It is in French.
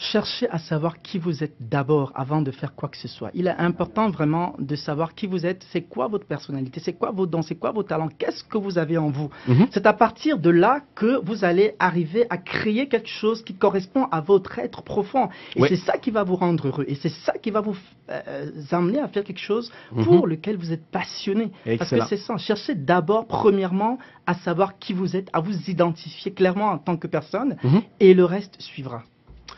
Cherchez à savoir qui vous êtes d'abord avant de faire quoi que ce soit. Il est important vraiment de savoir qui vous êtes, c'est quoi votre personnalité, c'est quoi vos dons, c'est quoi vos talents, qu'est-ce que vous avez en vous. Mhm. C'est à partir de là que vous allez arriver à créer quelque chose qui correspond à votre être profond. Et c'est ça qui va vous rendre heureux. Et c'est ça qui va vous euh, amener à faire quelque chose mhm. pour lequel vous êtes passionné. Parce que c'est ça. Cherchez d'abord, premièrement, à savoir qui vous êtes, à vous identifier clairement en tant que personne, mhm. et le reste suivra.